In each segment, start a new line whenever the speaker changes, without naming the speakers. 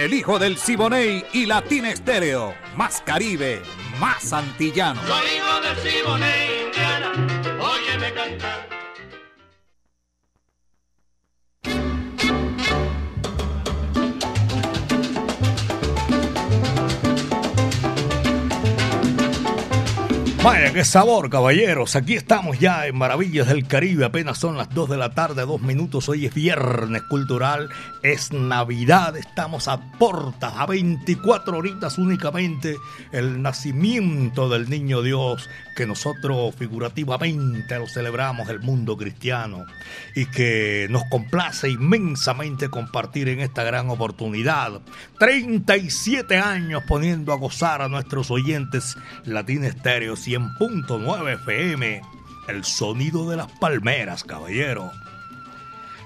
el hijo del Siboney y Latina Estéreo. Más Caribe, más antillano.
Vaya, qué sabor, caballeros. Aquí estamos ya en Maravillas del Caribe. Apenas son las 2 de la tarde, dos minutos. Hoy es viernes cultural, es Navidad. Estamos a portas, a 24 horitas únicamente, el nacimiento del niño Dios, que nosotros figurativamente lo celebramos, el mundo cristiano, y que nos complace inmensamente compartir en esta gran oportunidad. 37 años poniendo a gozar a nuestros oyentes Latina Estéreo 100.9 FM. El sonido de las palmeras, caballero.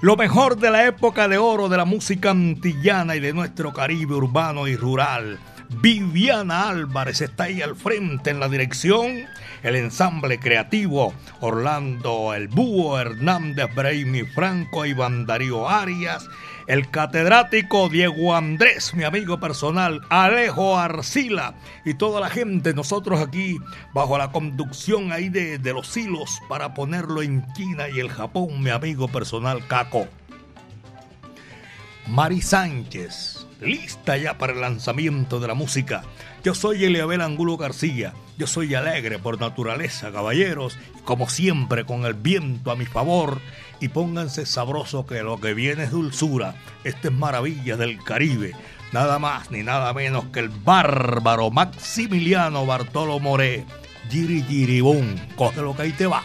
Lo mejor de la época de oro de la música antillana y de nuestro Caribe urbano y rural. Viviana Álvarez está ahí al frente en la dirección. El ensamble creativo Orlando El Búho, Hernández Braimi Franco, Iván Darío Arias el catedrático Diego Andrés, mi amigo personal, Alejo Arcila y toda la gente, nosotros aquí bajo la conducción ahí de, de los hilos para ponerlo en China y el Japón, mi amigo personal Caco. Mari Sánchez, lista ya para el lanzamiento de la música. Yo soy Eliabel Angulo García, yo soy alegre por naturaleza, caballeros, como siempre con el viento a mi favor y pónganse sabroso que lo que viene es dulzura. Esta es maravilla del Caribe. Nada más ni nada menos que el bárbaro Maximiliano Bartolo Moré. Giri Giribón, lo que ahí te va.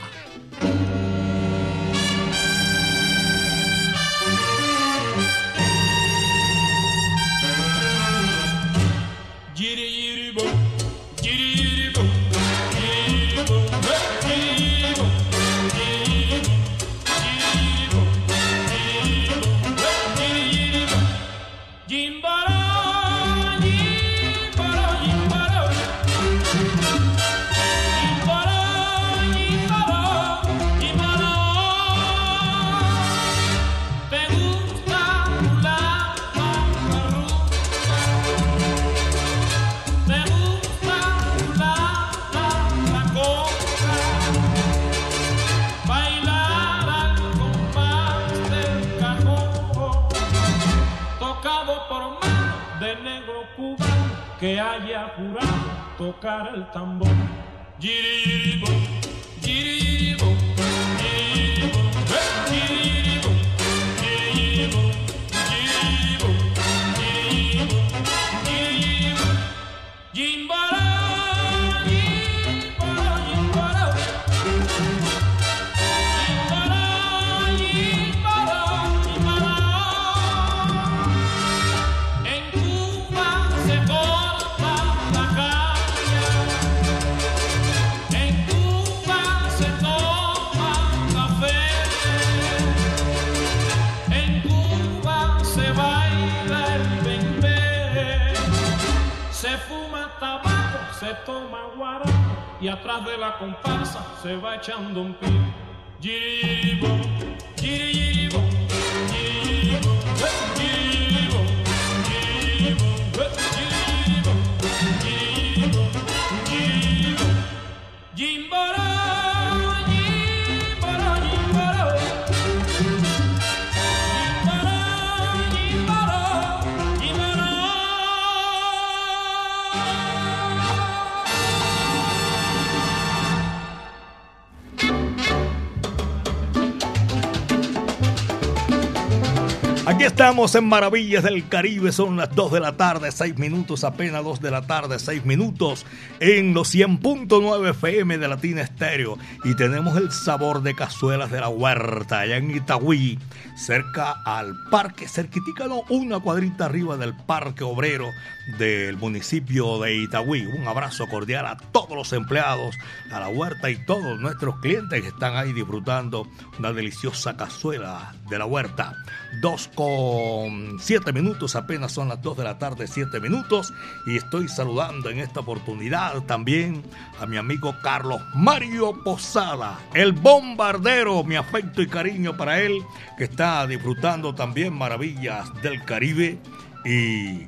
Que haya jurado tocar el tambor. Giribo, giribo, y atrás de la comparsa se va echando un pie. Giribo, giribo, giribo,
Aquí estamos en Maravillas del Caribe, son las 2 de la tarde, 6 minutos, apenas 2 de la tarde, 6 minutos, en los 100.9 FM de Latina Estéreo. Y tenemos el sabor de cazuelas de la huerta, allá en Itagüí, cerca al parque, cerquitica, una cuadrita arriba del Parque Obrero del municipio de Itagüí. Un abrazo cordial a todos los empleados, a la huerta y todos nuestros clientes que están ahí disfrutando una deliciosa cazuela de la huerta. Dos con siete minutos, apenas son las dos de la tarde, siete minutos. Y estoy saludando en esta oportunidad también a mi amigo Carlos Mario Posada, el bombardero. Mi afecto y cariño para él, que está disfrutando también maravillas del Caribe. Y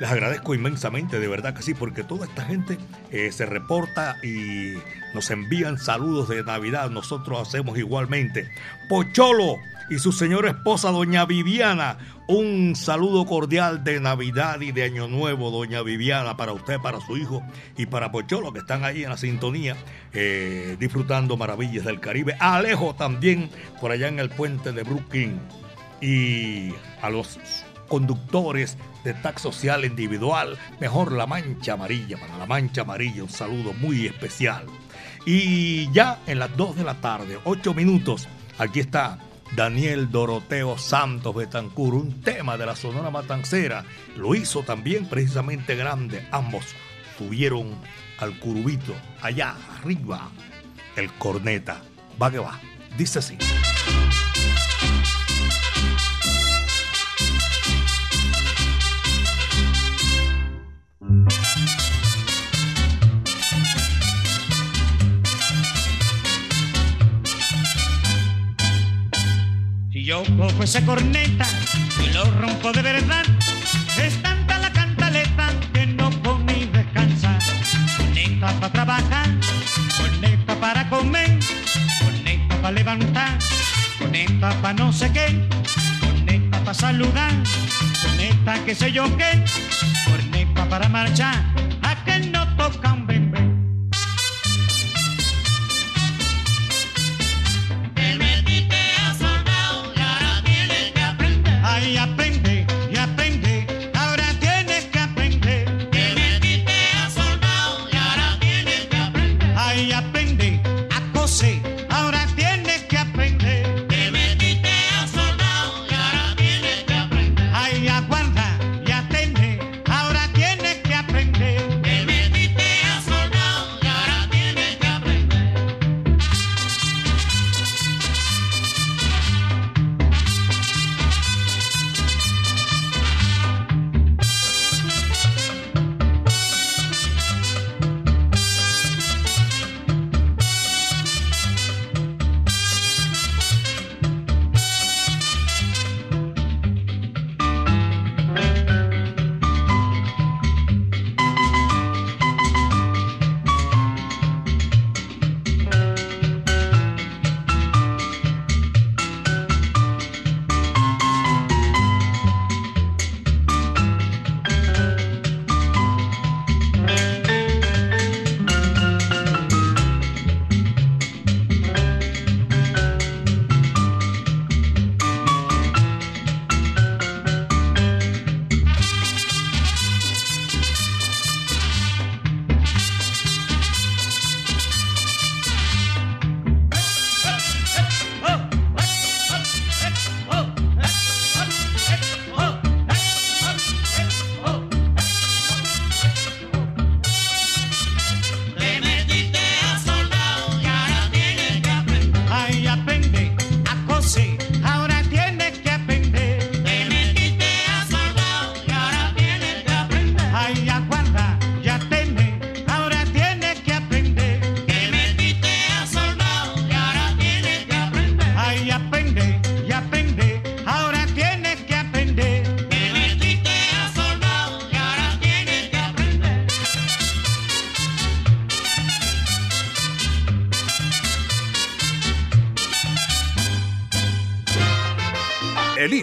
les agradezco inmensamente, de verdad que sí, porque toda esta gente eh, se reporta y nos envían saludos de Navidad. Nosotros hacemos igualmente. Pocholo y su señora esposa, doña Viviana. Un saludo cordial de Navidad y de Año Nuevo, doña Viviana, para usted, para su hijo y para Pocholo, que están ahí en la sintonía, eh, disfrutando maravillas del Caribe. Alejo también, por allá en el puente de Brooklyn. Y a los conductores de tax social individual, mejor la mancha amarilla, para la mancha amarilla, un saludo muy especial. Y ya en las 2 de la tarde, 8 minutos, aquí está Daniel Doroteo Santos Betancur, un tema de la Sonora Matancera. Lo hizo también precisamente grande. Ambos subieron al curubito, allá arriba, el corneta. Va que va. Dice así.
Yo cojo esa corneta y lo rompo de verdad. Es tanta la cantaleta que no come y descansa. Corneta para trabajar, corneta para comer, corneta para levantar, corneta para no sé qué, corneta para saludar, corneta que sé yo qué, corneta para marchar, a que no toca un bebé. Ay,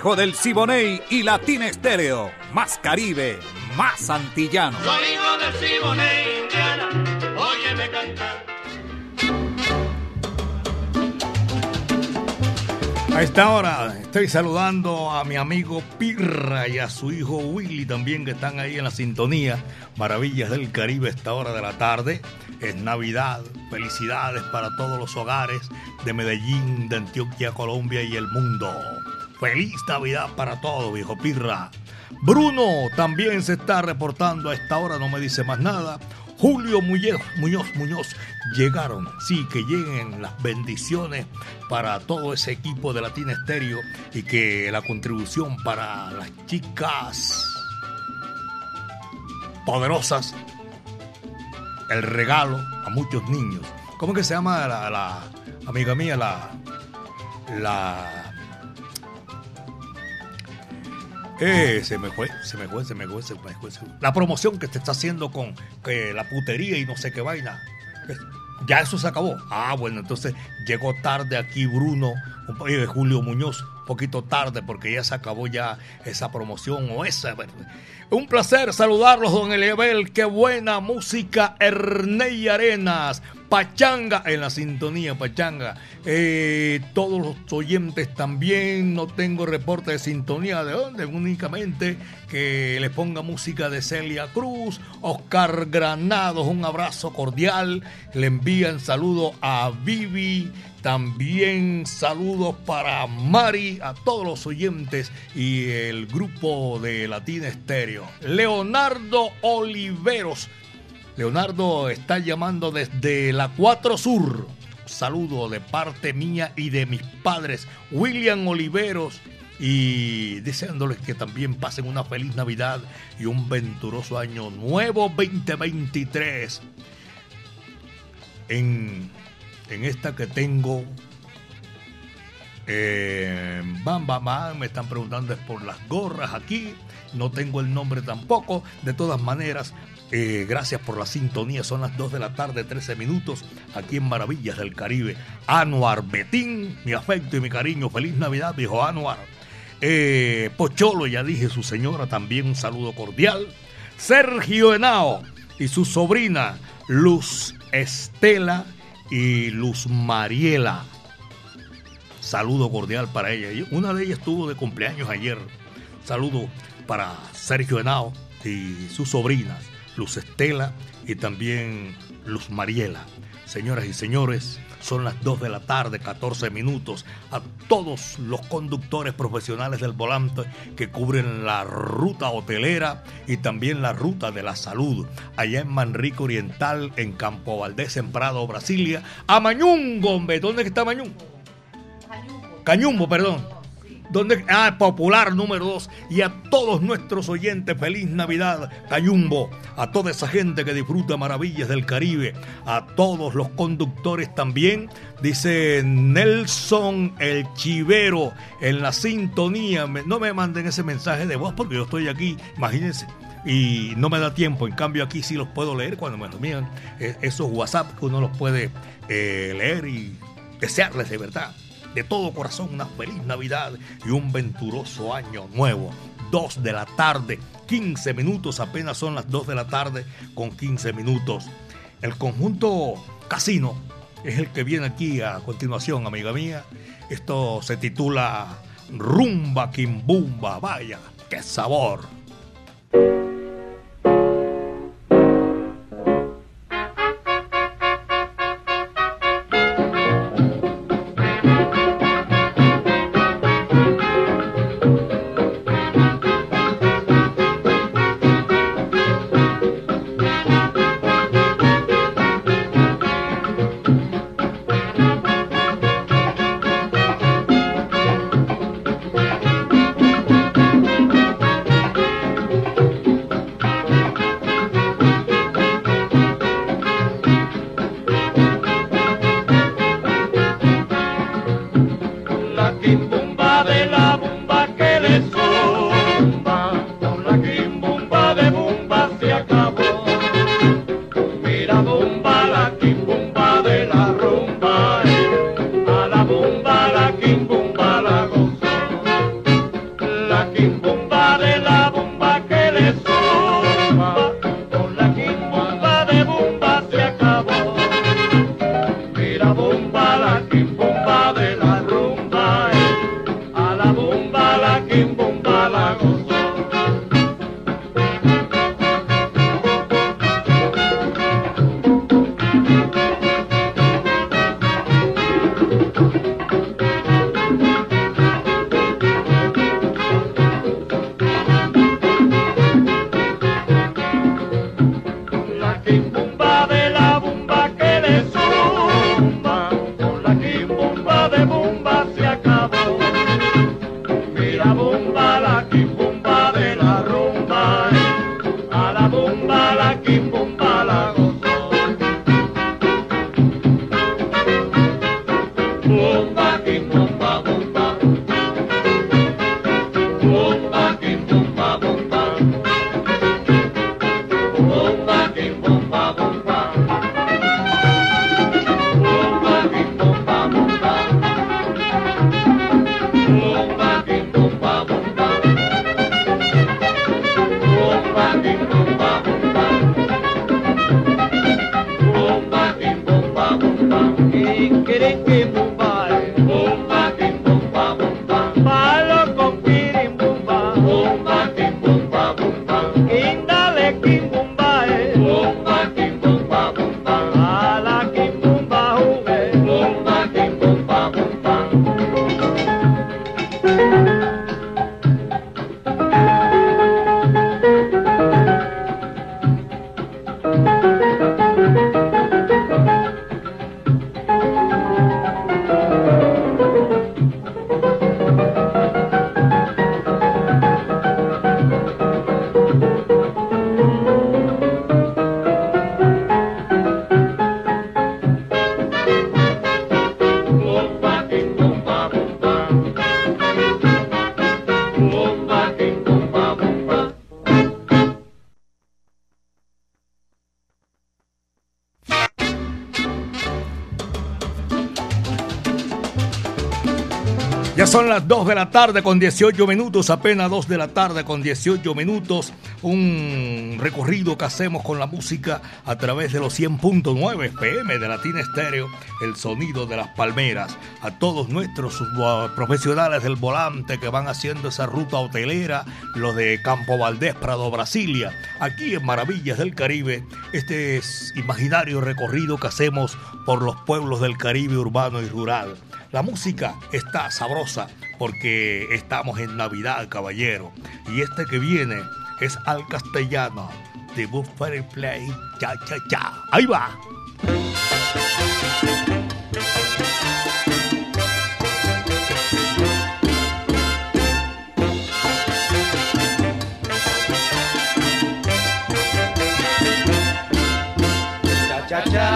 hijo del Siboney y Latina Estéreo. Más Caribe, más antillano.
Soy hijo del Siboney, Indiana, óyeme cantar.
A esta hora estoy saludando a mi amigo Pirra y a su hijo Willy también que están ahí en la sintonía. Maravillas del Caribe a esta hora de la tarde. Es Navidad. Felicidades para todos los hogares de Medellín, de Antioquia, Colombia y el mundo. Feliz Navidad para todos, viejo Pirra. Bruno también se está reportando a esta hora, no me dice más nada. Julio Muñoz, Muñoz, Muñoz, llegaron. Sí, que lleguen las bendiciones para todo ese equipo de Latina Estéreo y que la contribución para las chicas poderosas, el regalo a muchos niños. ¿Cómo que se llama la, la amiga mía, la, la eh, se me fue, se me fue, se me fue, se me fue. La promoción que te está haciendo con que la putería y no sé qué vaina. Ya eso se acabó. Ah, bueno, entonces llegó tarde aquí Bruno, de Julio Muñoz, un poquito tarde porque ya se acabó ya esa promoción o esa. Un placer saludarlos, don Eliabel. Qué buena música, Erney Arenas. Pachanga en la sintonía, Pachanga. Eh, todos los oyentes también, no tengo reporte de sintonía de dónde, únicamente que les ponga música de Celia Cruz, Oscar Granados, un abrazo cordial. Le envían saludo a Vivi, también saludos para Mari, a todos los oyentes y el grupo de Latina Estéreo. Leonardo Oliveros. Leonardo está llamando desde la 4 Sur. Saludo de parte mía y de mis padres, William Oliveros, y deseándoles que también pasen una feliz Navidad y un venturoso año nuevo 2023. En, en esta que tengo, eh, bam, bam, me están preguntando es por las gorras aquí, no tengo el nombre tampoco, de todas maneras, eh, gracias por la sintonía. Son las 2 de la tarde, 13 minutos, aquí en Maravillas del Caribe. Anuar Betín, mi afecto y mi cariño. Feliz Navidad, viejo Anuar. Eh, Pocholo, ya dije, su señora, también un saludo cordial. Sergio Henao y su sobrina Luz Estela y Luz Mariela. Saludo cordial para ella. Una de ellas estuvo de cumpleaños ayer. Saludo para Sergio Henao y sus sobrinas. Luz Estela y también Luz Mariela. Señoras y señores, son las 2 de la tarde, 14 minutos. A todos los conductores profesionales del volante que cubren la ruta hotelera y también la ruta de la salud. Allá en Manrique Oriental, en Campo Valdés, en Prado, Brasilia. A Mañungo, hombre. ¿Dónde está Mañungo? Cañumbo, perdón. Donde, ah, popular número 2. Y a todos nuestros oyentes, feliz Navidad, Cayumbo. A toda esa gente que disfruta maravillas del Caribe. A todos los conductores también. Dice Nelson el Chivero en la sintonía. No me manden ese mensaje de voz porque yo estoy aquí, imagínense. Y no me da tiempo, en cambio aquí sí los puedo leer cuando me lo eh, esos WhatsApp uno los puede eh, leer y desearles de verdad de todo corazón una feliz Navidad y un venturoso año nuevo. 2 de la tarde, 15 minutos, apenas son las 2 de la tarde con 15 minutos. El conjunto Casino es el que viene aquí a continuación, amiga mía. Esto se titula Rumba Kimbumba. Vaya, qué sabor. Tarde con 18 minutos, apenas 2 de la tarde con 18 minutos. Un recorrido que hacemos con la música a través de los 100.9 PM de Latina Estéreo, el sonido de las palmeras. A todos nuestros profesionales del volante que van haciendo esa ruta hotelera, los de Campo Valdés, Prado, Brasilia, aquí en Maravillas del Caribe, este es imaginario recorrido que hacemos por los pueblos del Caribe urbano y rural. La música está sabrosa porque estamos en Navidad, caballero. Y este que viene es al castellano de Buffalo Play. Cha, cha, cha. Ahí va.
Cha cha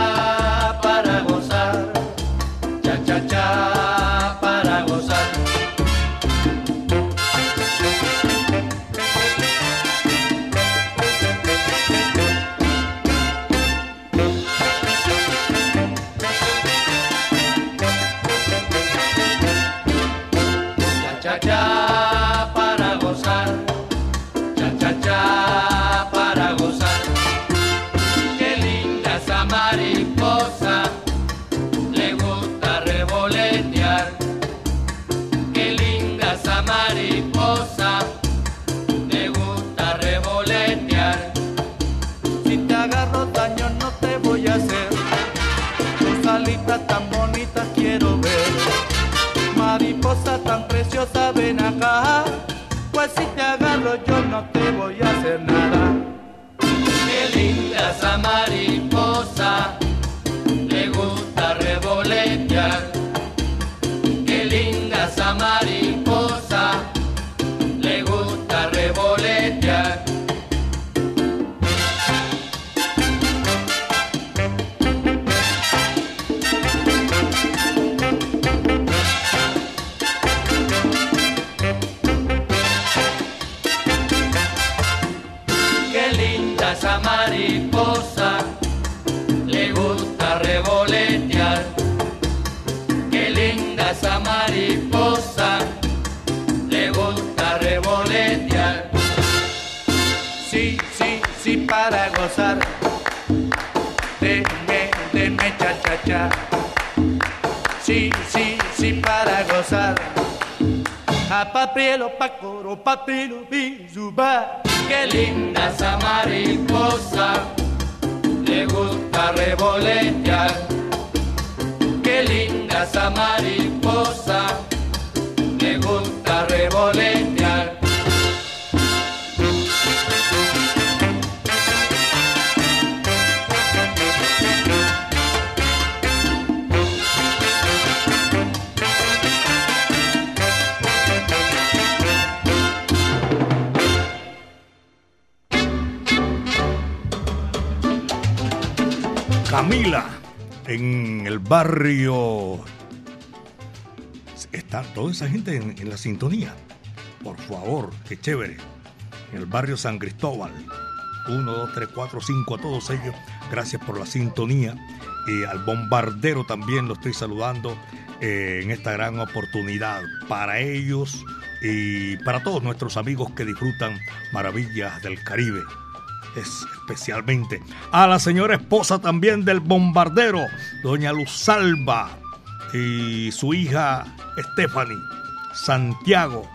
A papielo, pa coro, papilo, bizuba. Qué linda esa mariposa, le gusta revolotear. Qué linda esa mariposa, le gusta revolotear.
Camila, en el barrio. Está toda esa gente en, la sintonía. Por favor, qué chévere. En el barrio San Cristóbal. 1, 2, 3, 4, 5 a todos ellos. Gracias por la sintonía. Y al bombardero también lo estoy saludando eh, en esta gran oportunidad. Para ellos, y para todos nuestros amigos que disfrutan maravillas del Caribe. Es especialmente. A la señora esposa también del bombardero, doña Luz Salva, y su hija Stephanie, Santiago,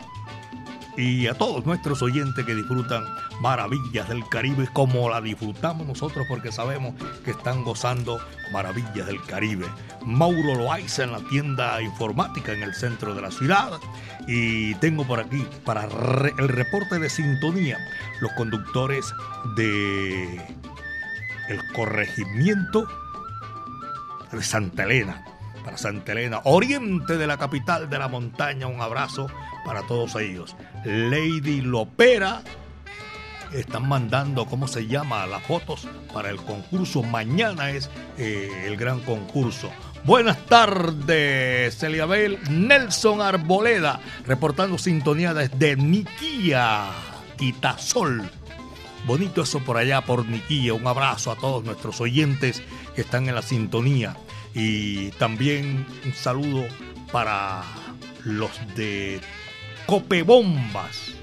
y a todos nuestros oyentes que disfrutan maravillas del Caribe como la disfrutamos nosotros porque sabemos que están gozando maravillas del Caribe. Mauro Loaiza en la tienda informática en el centro de la ciudad y tengo por aquí para el reporte de sintonía los conductores de el corregimiento de Santa Elena para Santa Elena, oriente de la capital de la montaña. Un abrazo para todos ellos. Lady Lopera están mandando, ¿cómo se llama?, las fotos para el concurso. Mañana es eh, el gran concurso. Buenas tardes, Celiabel Nelson Arboleda, reportando sintonía desde Niquía, Quitasol. Bonito eso por allá, por Niquía. Un abrazo a todos nuestros oyentes que están en la sintonía. Y también un saludo para los de Copebombas.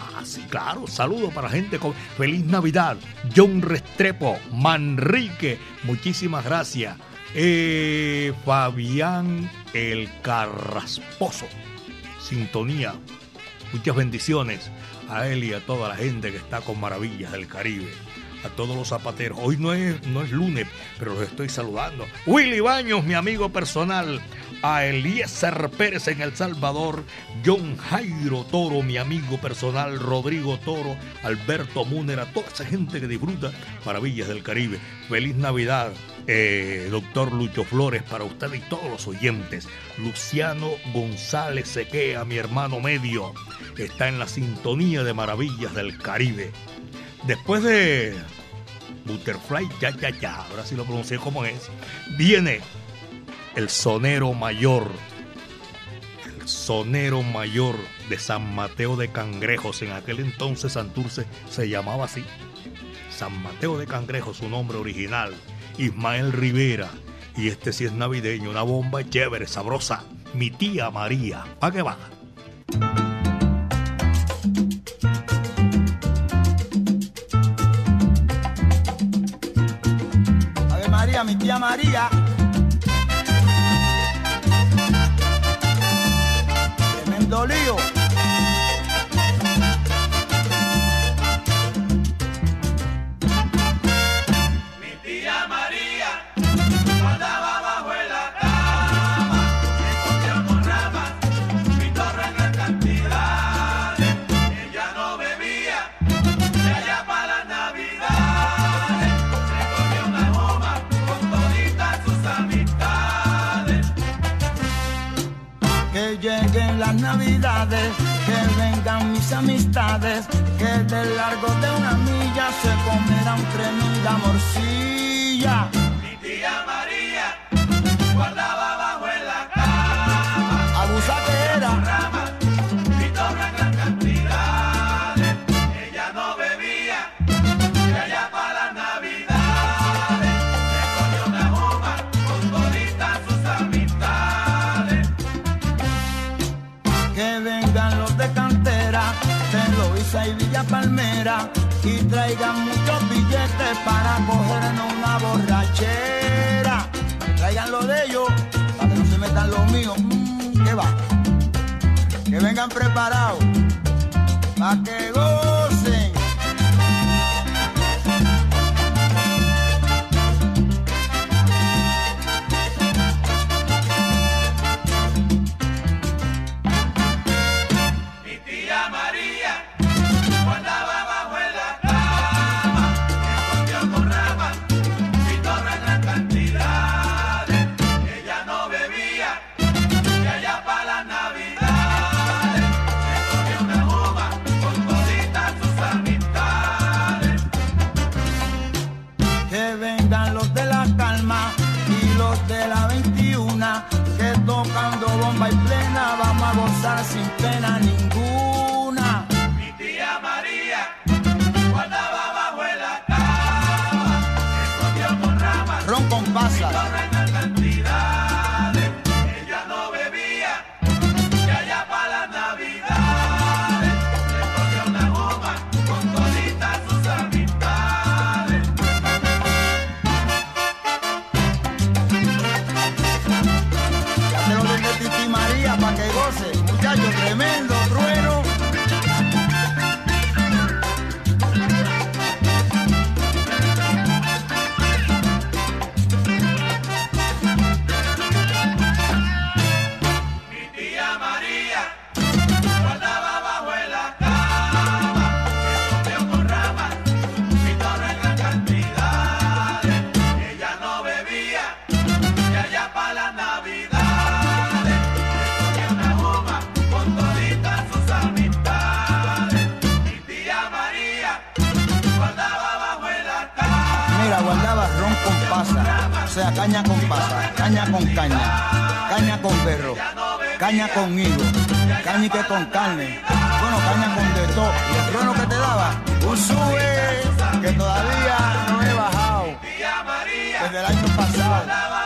Ah, sí, claro, saludo para gente feliz Navidad. John Restrepo, Manrique, muchísimas gracias. Eh, Fabián el Carrasposo, sintonía. Muchas bendiciones a él y a toda la gente que está con Maravillas del Caribe a todos los zapateros. Hoy no es, no es lunes, pero los estoy saludando. Willy Baños, mi amigo personal. A Eliezer Pérez en El Salvador. John Jairo Toro, mi amigo personal. Rodrigo Toro. Alberto Múner. A toda esa gente que disfruta Maravillas del Caribe. Feliz Navidad. Eh, doctor Lucho Flores, para usted y todos los oyentes. Luciano González Sequea, mi hermano medio, está en la sintonía de Maravillas del Caribe. Después de Butterfly, ya, ya, ya, ahora sí lo pronuncié como es, viene el sonero mayor, el sonero mayor de San Mateo de Cangrejos. En aquel entonces Santurce se llamaba así. San Mateo de Cangrejos, su nombre original. Ismael Rivera. Y este sí es navideño, una bomba chévere, sabrosa. Mi tía María. ¿A qué va?
mi tía María. Tremendo lío. navidades, que vengan mis amistades, que de largo de una milla se comerán tremenda morcilla. Palmera y traigan muchos billetes para cogernos una borrachera. Traigan lo de ellos para que no se metan los míos. Mm, ¿Qué va? Que vengan preparados para que gocen. Caña con higo, caña que con carne, bueno, caña con de todo. Y el trueno que te daba, un sube que todavía no he bajado desde el año pasado.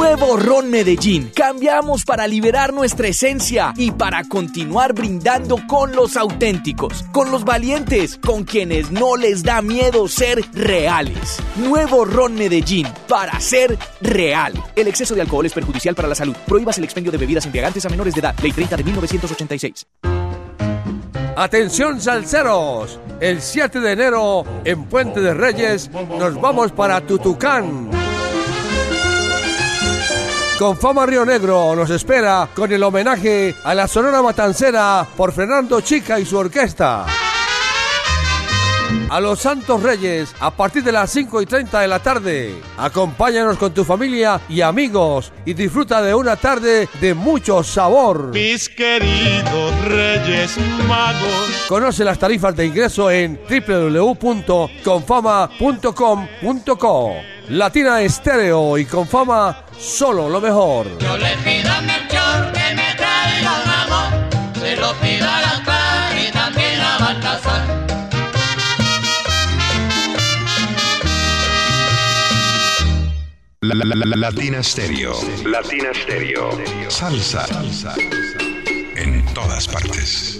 Nuevo Ron Medellín. Cambiamos para liberar nuestra esencia y para continuar brindando con los auténticos, con los valientes, con quienes no les da miedo ser reales. Nuevo Ron Medellín para ser real. El exceso de alcohol es perjudicial para la salud. Prohíbas el expendio de bebidas embriagantes a menores de edad. Ley 30 de 1986.
Atención salseros, el 7 de enero en Puente de Reyes nos vamos para Tutucán. Con Fama Río Negro nos espera con el homenaje a la Sonora Matancera por Fernando Chica y su orquesta. A los Santos Reyes a partir de las 5 y 30 de la tarde. Acompáñanos con tu familia y amigos y disfruta de una tarde de mucho sabor.
Mis queridos Reyes Magos.
Conoce las tarifas de ingreso en www.confama.com.co. Latina Estéreo y Confama, solo lo mejor.
Yo le pido a Melchor que me traiga un amor, se lo pido a la
La, la, la, la- Latina Stereo. Latina Stereo. Salsa. Salsa. En todas partes.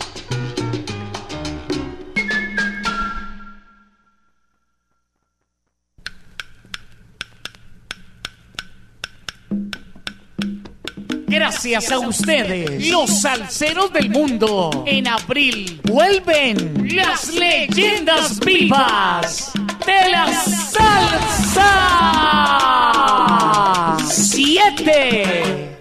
Gracias a ustedes, los salseros del mundo. En abril vuelven las leyendas vivas de la salsa. Siete.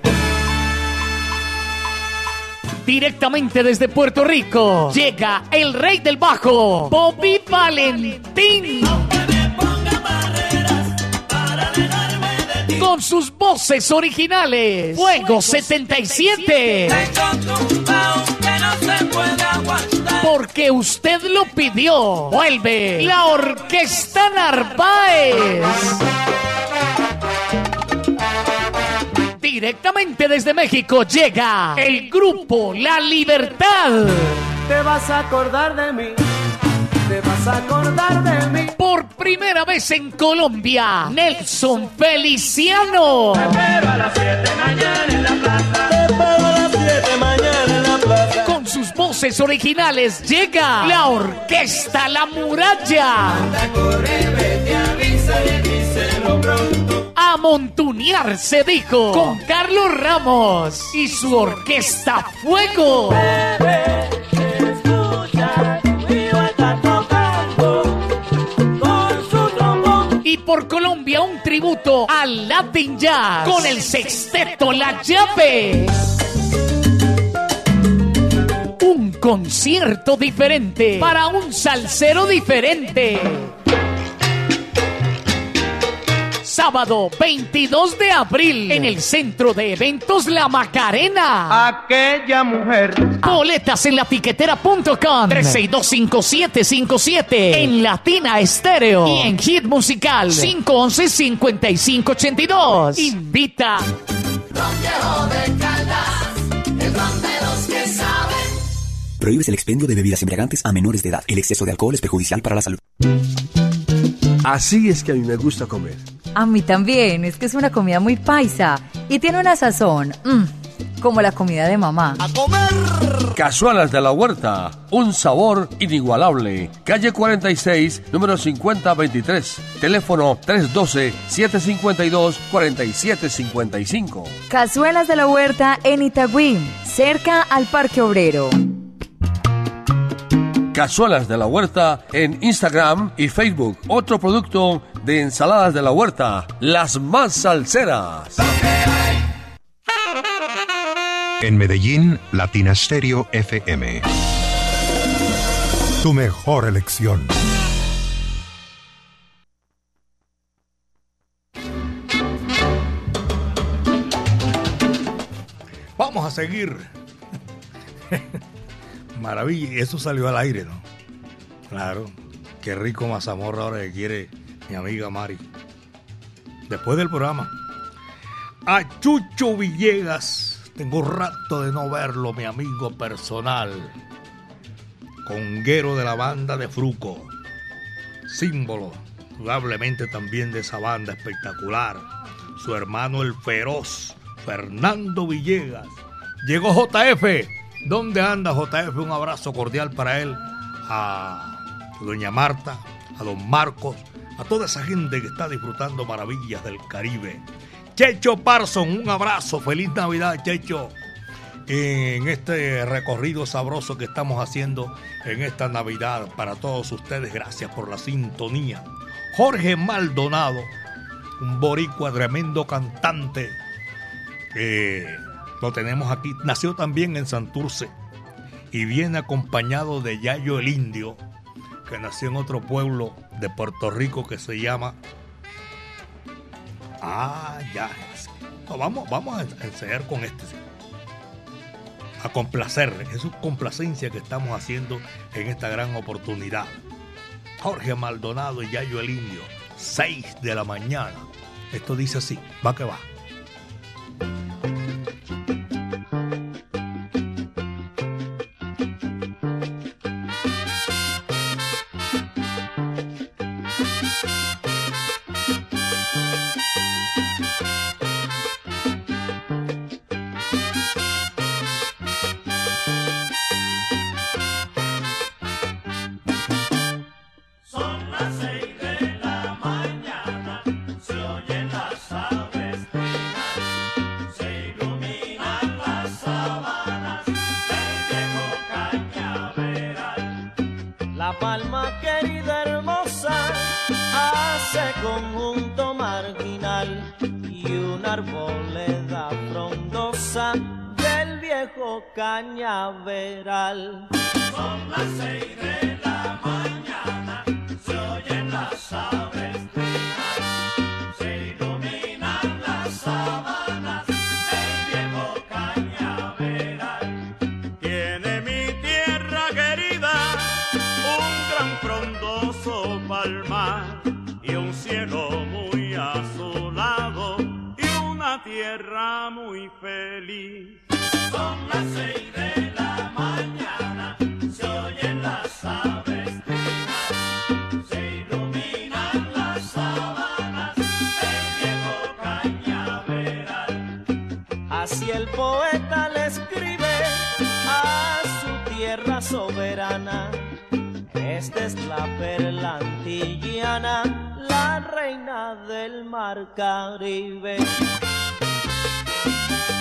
Directamente desde Puerto Rico llega el rey del bajo, Bobby Valentín. Con sus voces originales. Fuego 77. Porque usted lo pidió. Vuelve la Orquesta Narváez. Directamente desde México llega el grupo La Libertad.
Te vas a acordar de mí. Te vas a acordar de mí.
Por primera vez en Colombia, Nelson Feliciano.
Pero a las 7 mañana en la plaza.
Voces originales llega la Orquesta La Muralla. A montunear se dijo con Carlos Ramos y su Orquesta Fuego. Y por Colombia un tributo al Latin Jazz con el sexteto La Llave. Concierto diferente para un salsero diferente. Sábado 22 de abril en el Centro de Eventos La Macarena.
Aquella mujer.
Boletas en latiquetera.com 3625757 en Latina Estéreo y en Hit Musical 511-5582. Invita.
Prohíbes el expendio de bebidas embriagantes a menores de edad. El exceso de alcohol es perjudicial para la salud.
Así es que a mí me gusta comer.
A mí también, es que es una comida muy paisa y tiene una sazón, mm, como la comida de mamá.
Cazuelas de la Huerta, un sabor inigualable. Calle 46, número 5023. Teléfono 312-752-4755.
Cazuelas de la Huerta en Itagüí, cerca al Parque Obrero.
Cazuelas de la Huerta en Instagram y Facebook. Otro producto de ensaladas de la huerta, las más salseras.
En Medellín, Latina Stereo FM.
Tu mejor elección.
Vamos a seguir. Maravilla, y eso salió al aire, ¿no? Claro, qué rico mazamorra ahora que quiere mi amiga Mari. Después del programa. A Chucho Villegas, tengo rato de no verlo, mi amigo personal. Conguero de la banda de Fruco. Símbolo, probablemente también de esa banda espectacular. Su hermano el feroz, Fernando Villegas. Llegó JF. ¿Dónde anda JF? Un abrazo cordial para él. A doña Marta, a don Marcos, a toda esa gente que está disfrutando maravillas del Caribe. Checho Parson, un abrazo. Feliz Navidad, Checho. En este recorrido sabroso que estamos haciendo en esta Navidad para todos ustedes. Gracias por la sintonía. Jorge Maldonado, un boricua tremendo cantante. Lo tenemos aquí. Nació también en Santurce y viene acompañado de Yayo el Indio, que nació en otro pueblo de Puerto Rico que se llama. Ah, ya. Vamos, vamos a enseñar con este. A complacer. Es su complacencia que estamos haciendo en esta gran oportunidad. Jorge Maldonado y Yayo el Indio. 6 de la mañana. Esto dice así. Va que va.
Tierra muy feliz.
Son las seis de la mañana, se oyen las aves se iluminan las sabanas viejo cañaveral.
Así el poeta le escribe a su tierra soberana. Esta es la perla antillana, la reina del mar Caribe.
Son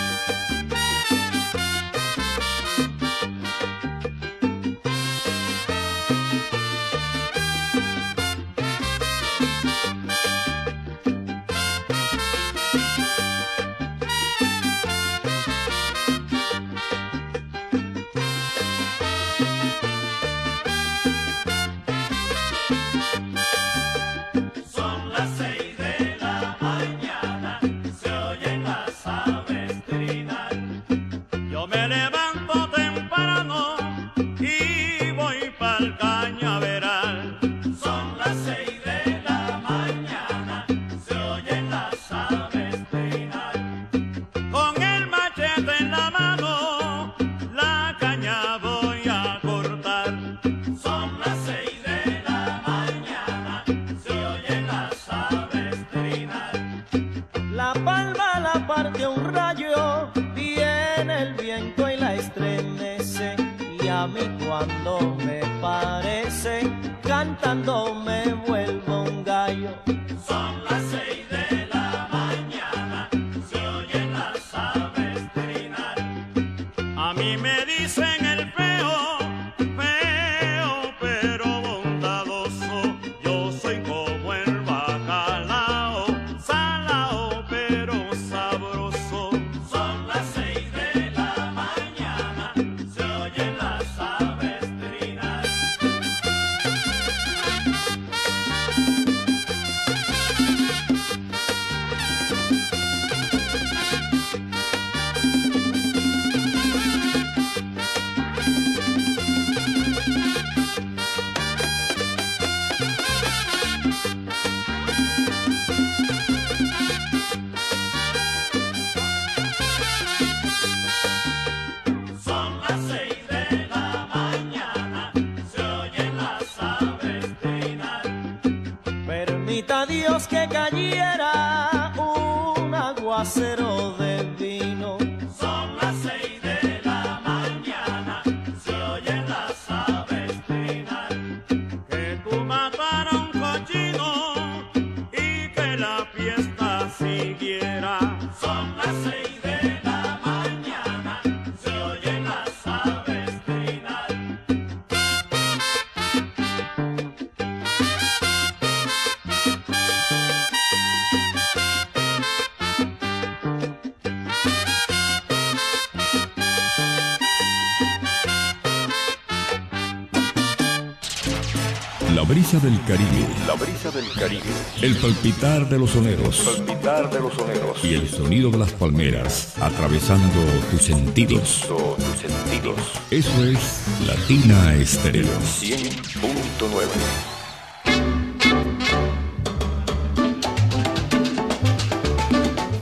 brisa del Caribe.
La brisa del Caribe.
El palpitar de los soneros.
Palpitar de los soneros.
Y el sonido de las palmeras atravesando tus sentidos.
Tus sentidos.
Eso es Latina Estéreo.
100.9.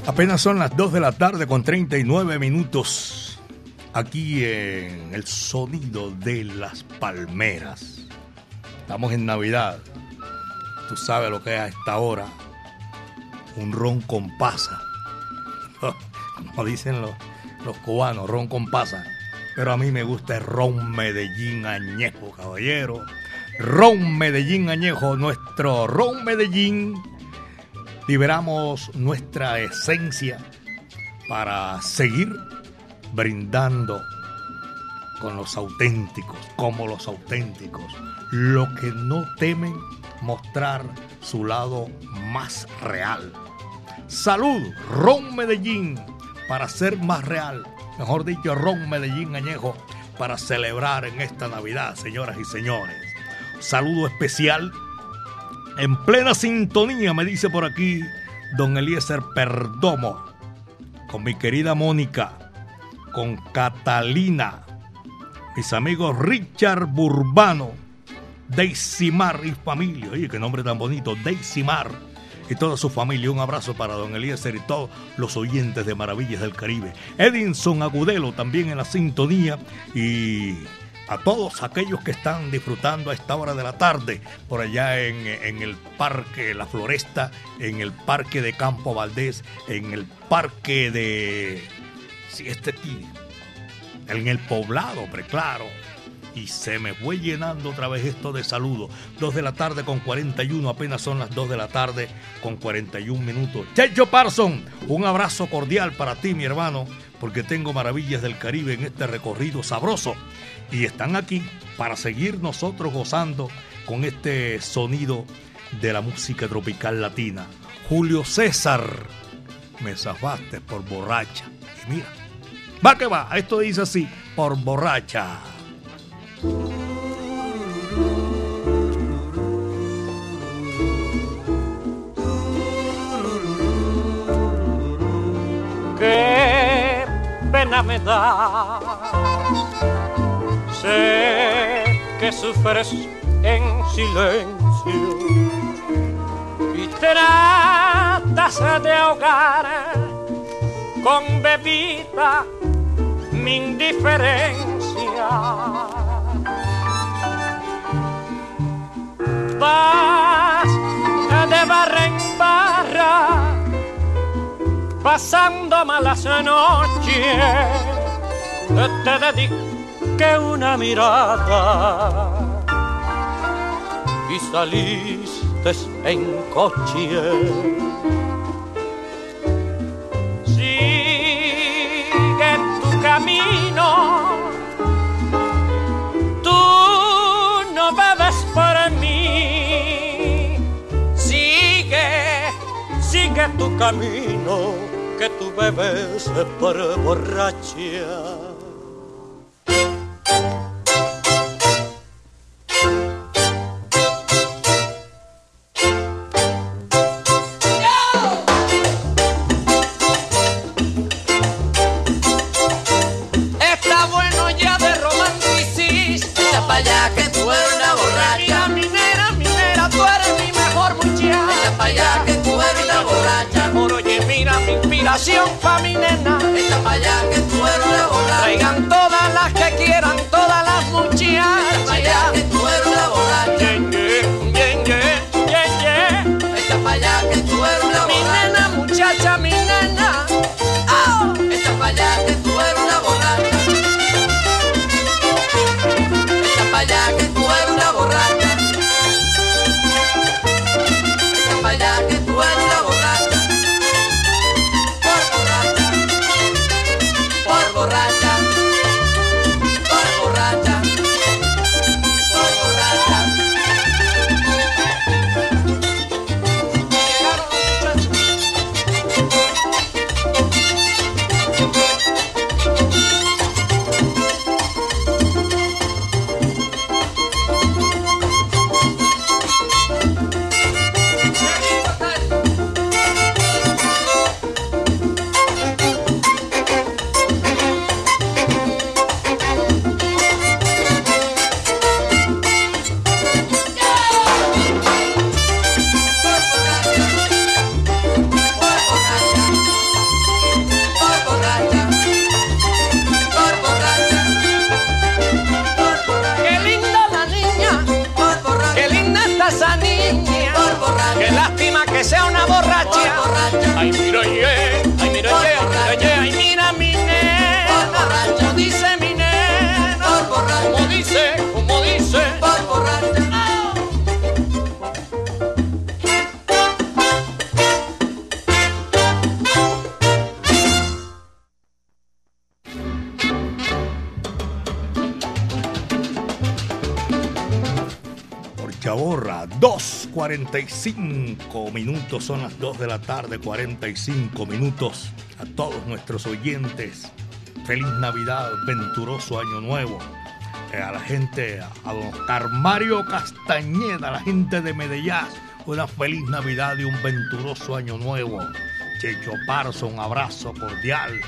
Apenas son las 2 de la tarde con 39 minutos. Aquí en el sonido de las palmeras. Estamos en Navidad. Tú sabes lo que es a esta hora. Un ron con pasa. Como dicen los, los cubanos, ron con pasa. Pero a mí me gusta el ron Medellín añejo, caballero. Ron Medellín añejo, nuestro ron Medellín liberamos nuestra esencia para seguir brindando con los auténticos, como los auténticos, lo que no temen mostrar su lado más real. Salud, Ron Medellín, para ser más real. Mejor dicho, Ron Medellín Añejo, para celebrar en esta Navidad, señoras y señores. Saludo especial en plena sintonía, me dice por aquí don Eliezer Perdomo, con mi querida Mónica, con Catalina, mis amigos Richard Burbano, Mar y familia. Oye, qué nombre tan bonito, Mar y toda su familia. Un abrazo para don Eliezer y todos los oyentes de Maravillas del Caribe. Edinson Agudelo también en la sintonía y a todos aquellos que están disfrutando a esta hora de la tarde por allá en, en, el parque La Floresta, en el parque de Campo Valdés, en el parque de... Sí, este aquí, en el poblado, hombre, claro. Y se me fue llenando otra vez esto de saludos. 2 de la tarde con 41, apenas son las 2 de la tarde con 41 minutos. Checho Parson, un abrazo cordial para ti, mi hermano, porque tengo maravillas del Caribe en este recorrido sabroso y están aquí para seguir nosotros gozando con este sonido de la música tropical latina. Julio César, me zafaste por borracha. Y mira, va que va, esto dice así, por borracha.
Qué pena me da sé que sufres en silencio y tratas de ahogar con bebida mi indiferencia. Vas de barra en barra, pasando malas noches, te dedico que una mirada y saliste en coche. Camino, que tú bebes por borracha.
2.45 minutos, son las 2 de la tarde, 45 minutos. A todos nuestros oyentes, feliz Navidad, venturoso Año Nuevo. Eh, a la gente, a don Oscar Mario Castañeda, a la gente de Medellín, una feliz Navidad y un venturoso Año Nuevo. Checho Parzo, un abrazo cordial.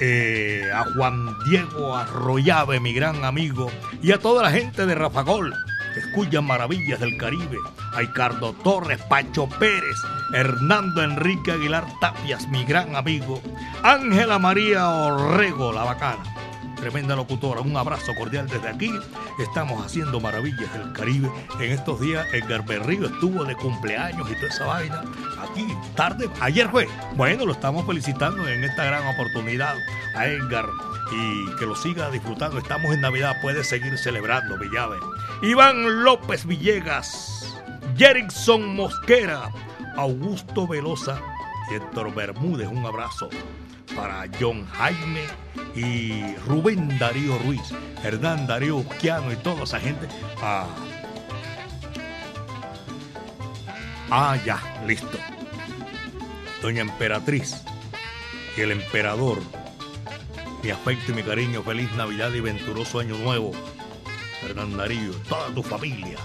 Eh, a Juan Diego Arroyave, mi gran amigo, y a toda la gente de Rafagol, escuchan maravillas del Caribe, a Ricardo Torres, Pacho Pérez, Hernando Enrique Aguilar Tapias, mi gran amigo, Ángela María Orrego, la bacana, tremenda locutora, un abrazo cordial desde aquí, estamos haciendo maravillas del Caribe, en estos días Edgar Berrío estuvo de cumpleaños y toda esa vaina, aquí, tarde, ayer fue, bueno, lo estamos felicitando en esta gran oportunidad a Edgar y que lo siga disfrutando. Estamos en Navidad, puede seguir celebrando, Villave. Iván López Villegas, Jerickson Mosquera, Augusto Velosa y Héctor Bermúdez. Un abrazo para John Jaime y Rubén Darío Ruiz, Hernán Darío Usquiano y toda esa gente. Ah, ah ya, listo. Doña Emperatriz y el emperador mi afecto y mi cariño, feliz Navidad y venturoso Año Nuevo. Hernán Darío, toda tu familia.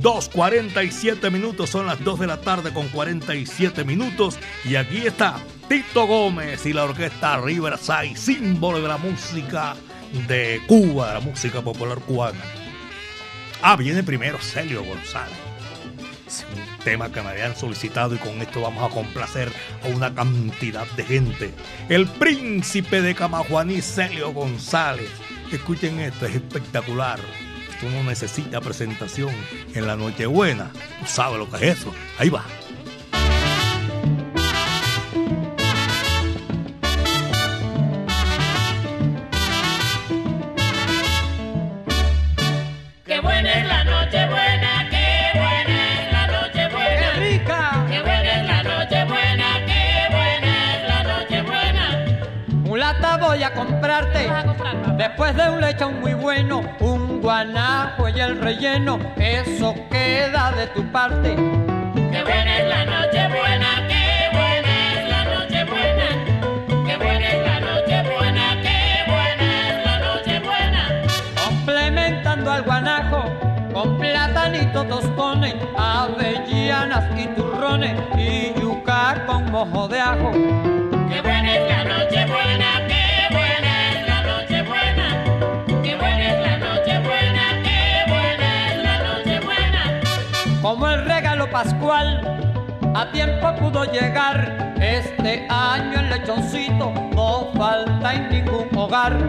2.47 minutos, son las 2 de la tarde con 47 minutos. Y aquí está Tito Gómez y la orquesta Riverside, símbolo de la música de Cuba, de la música popular cubana. Ah, viene primero Celio González. Es un tema que me habían solicitado y con esto vamos a complacer a una cantidad de gente. El príncipe de Camajuaní, Celio González. Escuchen esto, es espectacular. Esto no necesita presentación en la Nochebuena. Tú sabes lo que es eso. Ahí va.
Qué buena es la noche buena, qué buena es la noche buena. Qué rica. Qué buena es la noche buena, qué buena es la noche buena.
Mulata voy a comprarte, después de un lechón muy bueno, guanajo y el relleno, eso queda de tu parte.
Qué buena es la noche buena, qué buena es la noche buena. Qué buena es la noche buena, qué buena es la noche buena.
Complementando al guanajo, con platanito tostones, avellanas y turrones, y yuca con mojo de ajo. Pascual, a tiempo pudo llegar. Este año el lechoncito no falta en ningún hogar.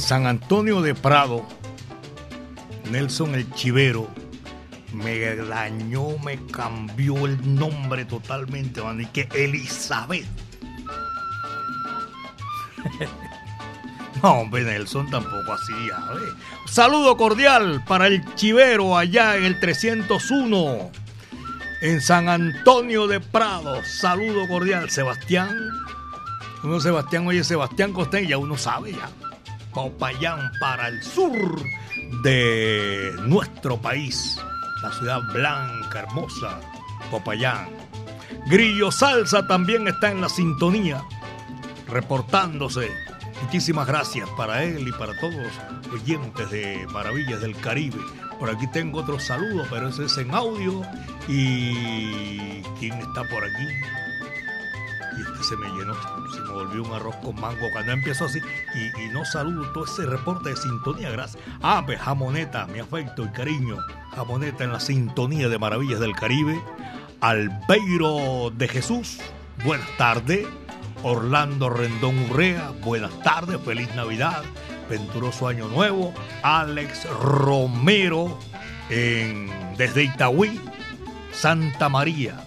San Antonio de Prado, Nelson el Chivero me dañó, me cambió el nombre totalmente, man, que Elizabeth. No, hombre, Nelson tampoco así, ver. Saludo cordial para el Chivero allá en el 301, en San Antonio de Prado. Saludo cordial, Sebastián. Uno Sebastián, oye, Sebastián Costeña, ya uno sabe ya. Popayán para el sur de nuestro país. La ciudad blanca, hermosa, Popayán. Grillo Salsa también está en la sintonía, reportándose. Muchísimas gracias para él y para todos los oyentes de Maravillas del Caribe. Por aquí tengo otro saludo, pero ese es en audio. ¿Y quién está por aquí? Se me llenó, se me volvió un arroz con mango cuando empezó así. Y, no saludo todo ese reporte de sintonía, gracias. Ah, pues Jamoneta, mi afecto y cariño. Jamoneta en la sintonía de Maravillas del Caribe. Albeiro de Jesús, buenas tardes. Orlando Rendón Urrea, buenas tardes, feliz Navidad, venturoso año nuevo. Alex Romero en, desde Itagüí, Santa María,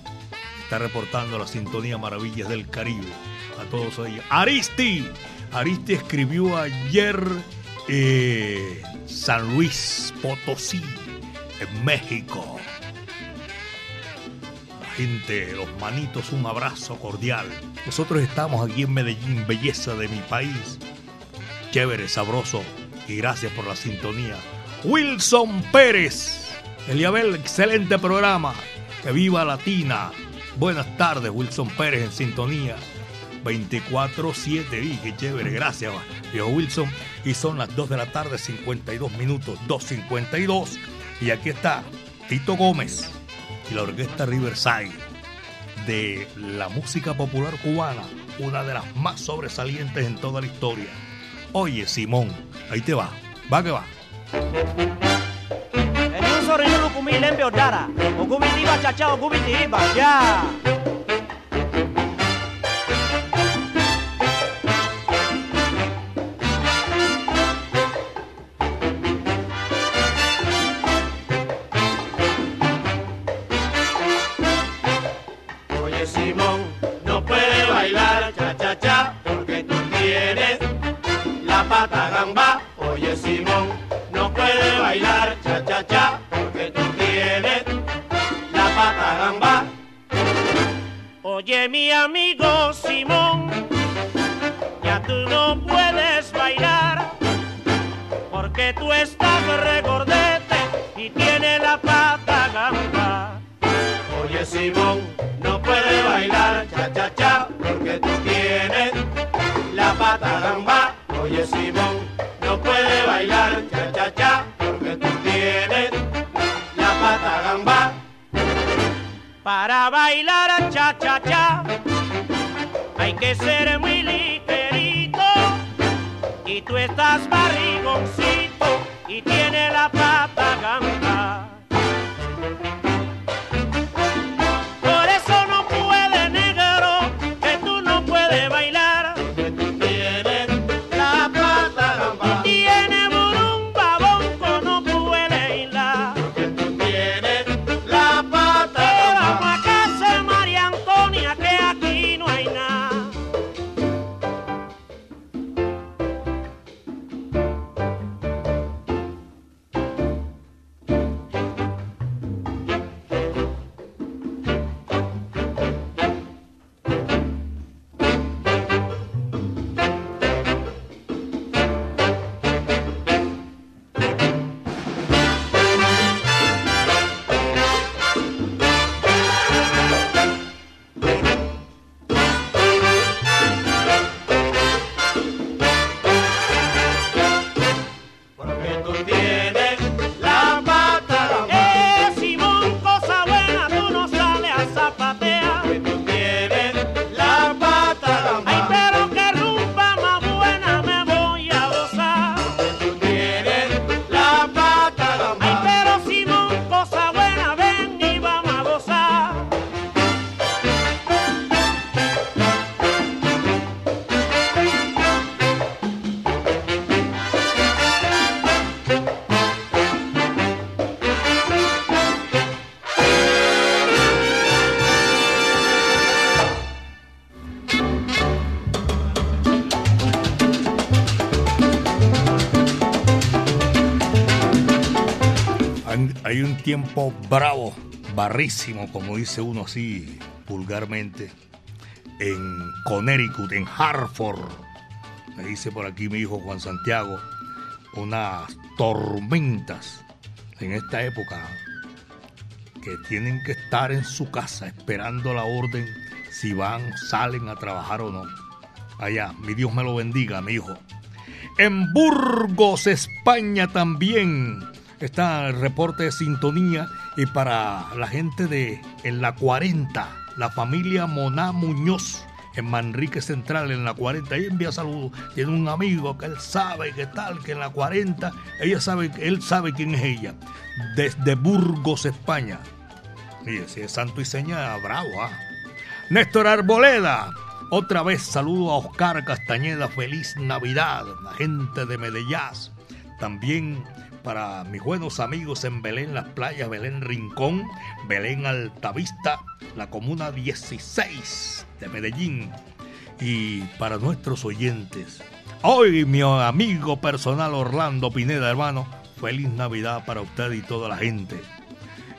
reportando la sintonía Maravillas del Caribe. A todos ellos. Aristi, Aristi escribió ayer eh, San Luis Potosí, en México. La gente, los manitos, un abrazo cordial. Nosotros estamos aquí en Medellín, belleza de mi país. Chévere, sabroso. Y gracias por la sintonía. Wilson Pérez. Eliabel, excelente programa. Que viva Latina. Buenas tardes, Wilson Pérez en sintonía. 24-7, dije, chévere, gracias, viejo Wilson. Y son las 2 de la tarde, 52 minutos, 2.52. Y aquí está Tito Gómez y la orquesta Riverside de la música popular cubana, una de las más sobresalientes en toda la historia. Oye, Simón, ahí te va, va que va.
sore nulukumi ilembe odara ogubizi iba chacha ogubizi iba ya
yeah. Oye
mi amigo Simón, ya tú no puedes bailar porque tú estás regordete y tiene la pata gamba.
Oye Simón, no puede bailar cha cha cha porque tú tienes la pata gamba. Oye Simón, no puede bailar cha cha cha
Para bailar cha cha cha hay que ser muy ligerito y tú estás barrigoncito y tiene la pata.
Tiempo bravo, barrísimo, como dice uno así vulgarmente, en Connecticut, en Hartford. Me dice por aquí mi hijo Juan Santiago, unas tormentas en esta época que tienen que estar en su casa esperando la orden si van, salen a trabajar o no. Allá, mi Dios me lo bendiga, mi hijo. En Burgos, España también está el reporte de sintonía y para la gente de en la 40, la familia Moná Muñoz en Manrique Central en la 40, ahí envía saludos. Tiene un amigo que él sabe que tal, que en la 40, ella sabe, él sabe quién es ella. Desde Burgos, España. Mire, si es santo y seña, bravo, ah. Néstor Arboleda. Otra vez saludo a Oscar Castañeda. Feliz Navidad, la gente de Medellín. También para mis buenos amigos en Belén Las Playas, Belén Rincón, Belén Altavista, la comuna 16 de Medellín. Y para nuestros oyentes, hoy mi amigo personal Orlando Pineda, hermano, feliz Navidad para usted y toda la gente.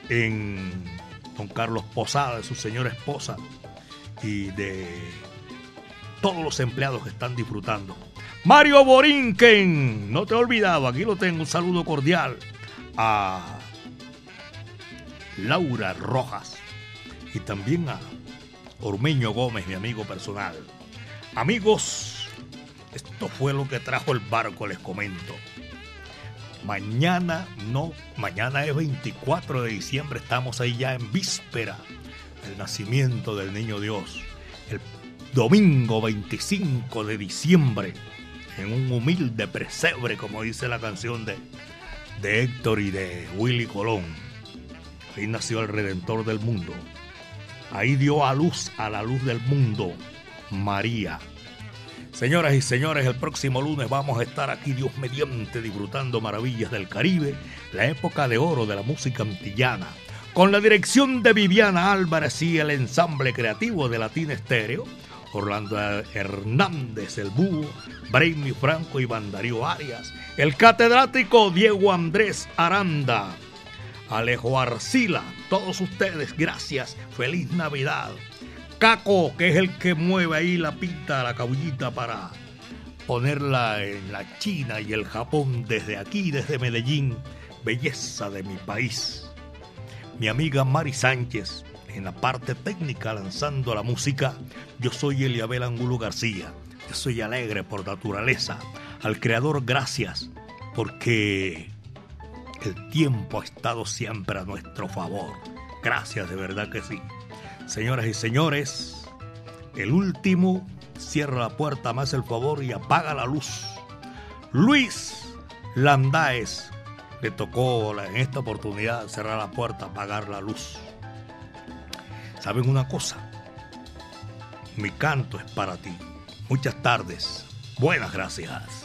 En don Carlos Posada, de su señora esposa, y de todos los empleados que están disfrutando. Mario Borinquen, no te he olvidado, aquí lo tengo, un saludo cordial a Laura Rojas y también a Ormeño Gómez, mi amigo personal. Amigos, esto fue lo que trajo el barco, les comento. Mañana no, mañana es 24 de diciembre, estamos ahí ya en víspera del nacimiento del niño Dios. El domingo 25 de diciembre, en un humilde presebre, como dice la canción de, de Héctor y de Willy Colón. Ahí nació el Redentor del mundo. Ahí dio a luz a la luz del mundo, María. Señoras y señores, el próximo lunes vamos a estar aquí, Dios mediante, disfrutando maravillas del Caribe, la época de oro de la música antillana, con la dirección de Viviana Álvarez y el ensamble creativo de Latina Estéreo, Orlando Hernández, el Búho, Brainy Franco y Bandarío Arias, el catedrático Diego Andrés Aranda, Alejo Arcila, todos ustedes, gracias, feliz Navidad. Caco, que es el que mueve ahí la pinta, la cabullita para ponerla en la China y el Japón desde aquí, desde Medellín, belleza de mi país. Mi amiga Mari Sánchez, en la parte técnica lanzando la música, yo soy Eliabel Angulo García, yo soy alegre por naturaleza. Al Creador gracias, porque el tiempo ha estado siempre a nuestro favor. Gracias, de verdad que sí. Señoras y señores, el último cierra la puerta, más el favor y apaga la luz. Luis Landáez le tocó en esta oportunidad cerrar la puerta, apagar la luz. ¿Saben una cosa? Mi canto es para ti. Muchas tardes. Buenas gracias.